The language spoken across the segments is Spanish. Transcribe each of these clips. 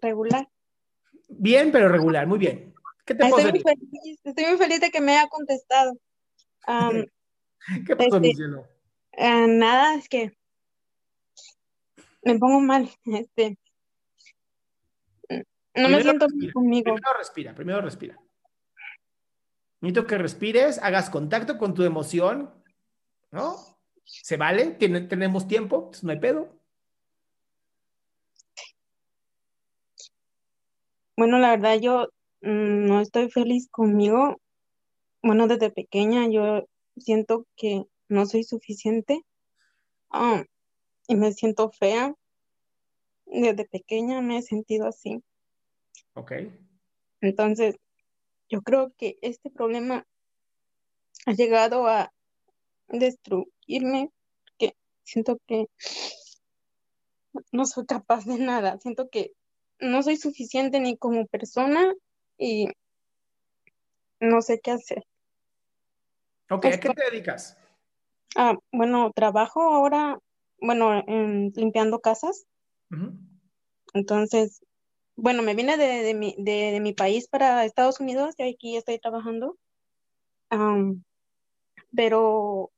regular. Bien, pero regular, muy bien. ¿Qué te Estoy muy feliz, estoy muy feliz de que me haya contestado. ¿Qué pasó, mi este, cielo? eh, nada, es que me pongo mal. Este, no me siento respira, conmigo. Primero respira, primero respira. Necesito que respires, hagas contacto con tu emoción, ¿no? ¿Se vale? ¿Tiene- tenemos tiempo, pues no hay pedo. Bueno, la verdad, yo mm, no estoy feliz conmigo. Bueno, desde pequeña yo siento que no soy suficiente. am, y me siento fea. Desde pequeña me he sentido así. Ok. Entonces, yo creo que este problema ha llegado a destruirme, que siento que no soy capaz de nada, siento que no soy suficiente ni como persona y no sé qué hacer. Ok, ¿a qué te dedicas? Ah, bueno, trabajo ahora, bueno, en- limpiando casas, entonces, bueno, me vine de, de mi, de, de mi país para Estados Unidos y aquí estoy trabajando. Pero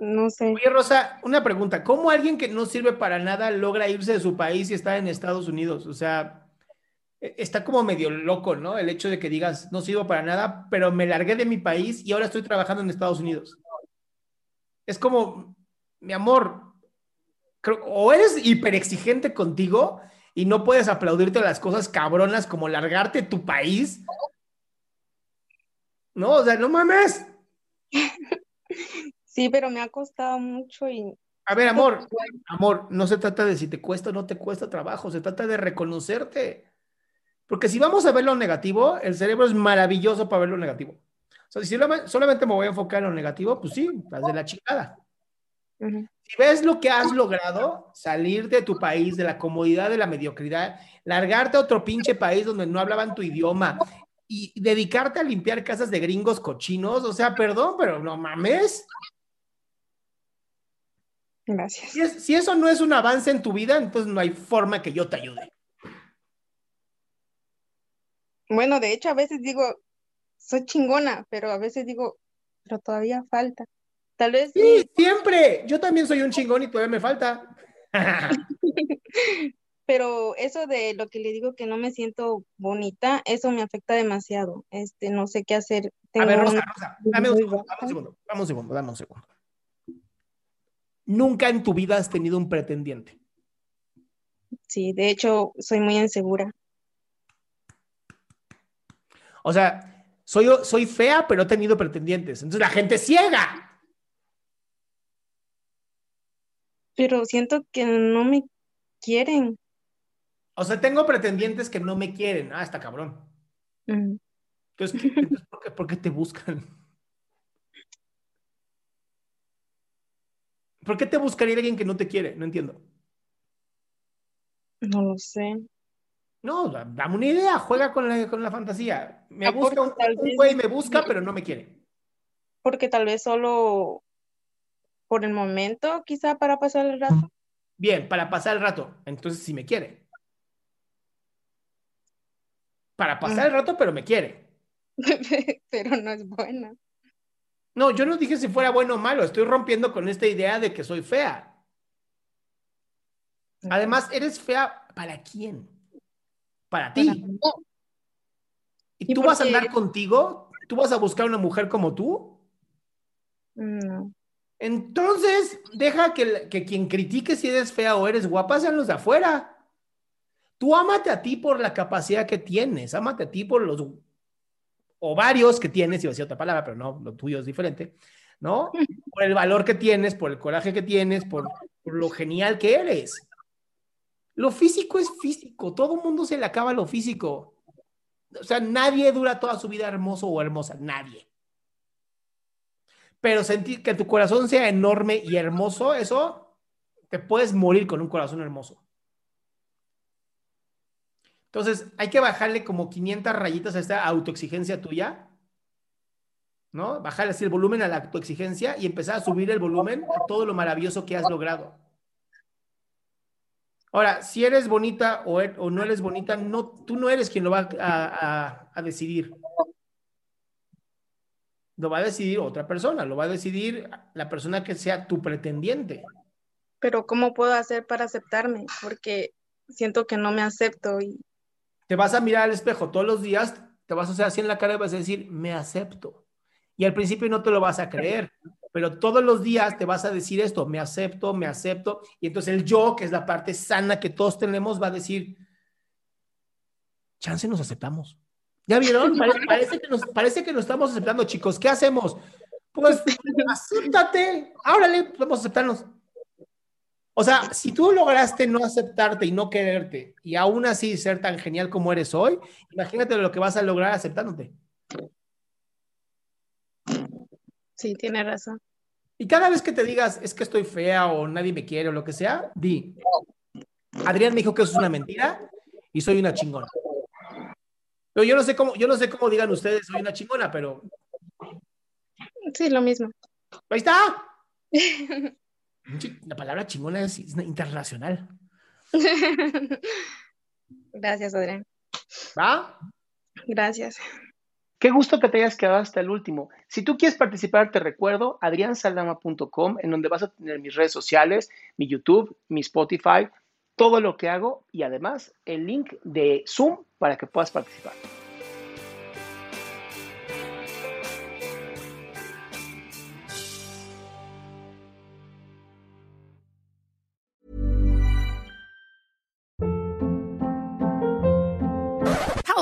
no sé. Oye, Rosa, una pregunta. ¿Cómo alguien que no sirve para nada logra irse de su país y estar en Estados Unidos? O sea, e- está como medio loco, ¿no? El hecho de que digas, no sirvo para nada, pero me largué de mi país y ahora estoy trabajando en Estados Unidos. Es como, mi amor, creo- o eres hiperexigente contigo y no puedes aplaudirte las cosas cabronas como largarte tu país. No, o sea, no mames. Sí, pero me ha costado mucho y A ver, amor, amor, no se trata de si te cuesta o no te cuesta trabajo, se trata de reconocerte. Porque si vamos a ver lo negativo, el cerebro es maravilloso para ver lo negativo. O sea, si solamente, me voy a enfocar en lo negativo, pues sí, las de la chingada. Si ves lo que has logrado, salir de tu país, de la comodidad, de la mediocridad, largarte a otro pinche país donde no hablaban tu idioma y dedicarte a limpiar casas de gringos cochinos, o sea, perdón, pero no mames. Gracias. Si, es- si eso no es un avance en tu vida, entonces no hay forma que yo te ayude. Bueno, de hecho, a veces digo, soy chingona, pero a veces digo, pero todavía falta. Tal vez Sí, siempre. Yo también soy un chingón y todavía me falta. Pero eso de lo que le digo que no me siento bonita, eso me afecta demasiado. Este, no sé qué hacer. A ver, Rosa, Rosa, dame un segundo, dame un segundo, dame un segundo, dame un segundo. Nunca en tu vida has tenido un pretendiente. Sí, de hecho, soy muy insegura. O sea, Soy, soy fea, pero he tenido pretendientes. Entonces la gente ciega. Pero siento que no me quieren. O sea, tengo pretendientes que no me quieren. Ah, está cabrón. Mm. Entonces, ¿qué- entonces, ¿por, qué, por qué te buscan? ¿Por qué te buscaría alguien que no te quiere? No entiendo. No lo sé. No, da- dame una idea, juega con la, con la fantasía. Me Ah, busca un, güey, me busca, pero no me quiere. Porque tal vez solo por el momento, quizá para pasar el rato. Bien, para pasar el rato. Entonces sí me quiere. Para pasar el rato, pero me quiere. Pero no es buena. No, yo no dije si fuera bueno o malo. Estoy rompiendo con esta idea de que soy fea. Además, ¿eres fea para quién? Para ti. ¿Y ¿Y tú vas a andar contigo? ¿Tú vas a buscar una mujer como tú? No. Entonces, deja que, que quien critique si eres fea o eres guapa sean los de afuera. Tú ámate a ti por la capacidad que tienes, ámate a ti por los ovarios que tienes, iba a decir otra palabra, pero no, lo tuyo es diferente, ¿no? Por el valor que tienes, por el coraje que tienes, por, por lo genial que eres. Lo físico es físico, todo el mundo se le acaba lo físico. O sea, nadie dura toda su vida hermoso o hermosa, nadie. Pero sentir que tu corazón sea enorme y hermoso, eso te puedes morir con un corazón hermoso. Entonces, hay que bajarle como 500 rayitas a esta autoexigencia tuya, ¿no? Bajarle así el volumen a la autoexigencia y empezar a subir el volumen a todo lo maravilloso que has logrado. Ahora, si eres bonita o, o no eres bonita, no, tú no eres quien lo va a- a decidir. Lo va a decidir otra persona, lo va a decidir la persona que sea tu pretendiente. Pero ¿cómo puedo hacer para aceptarme? Porque siento que no me acepto y Te vas a mirar al espejo todos los días, te vas a hacer así en la cara y vas a decir, me acepto. Y al principio no te lo vas a creer, pero todos los días te vas a decir esto, me acepto, me acepto. Y entonces el yo, que es la parte sana que todos tenemos, va a decir, chance nos aceptamos. ¿Ya vieron? Pare- parece, que nos, parece que nos estamos aceptando, chicos. ¿Qué hacemos? Pues acéptate. Órale, vamos a aceptarnos. O sea, si tú lograste no aceptarte y no quererte y aún así ser tan genial como eres hoy, imagínate lo que vas a lograr aceptándote. sí, tiene razón. Y cada vez que te digas, es que estoy fea o nadie me quiere o lo que sea, di, Adrián me dijo que eso es una mentira y soy una chingona. Pero yo no sé cómo, yo no sé cómo digan ustedes, soy una chingona, pero Sí, lo mismo. ahí está. La palabra chingona es, internacional. Gracias, Adrián. ¿Va? Gracias. Qué gusto que te hayas quedado hasta el último. Si tú quieres participar, te recuerdo adriansaldama.com, en donde vas a tener mis redes sociales, mi YouTube, mi Spotify, todo lo que hago y además el link de Zoom para que puedas participar.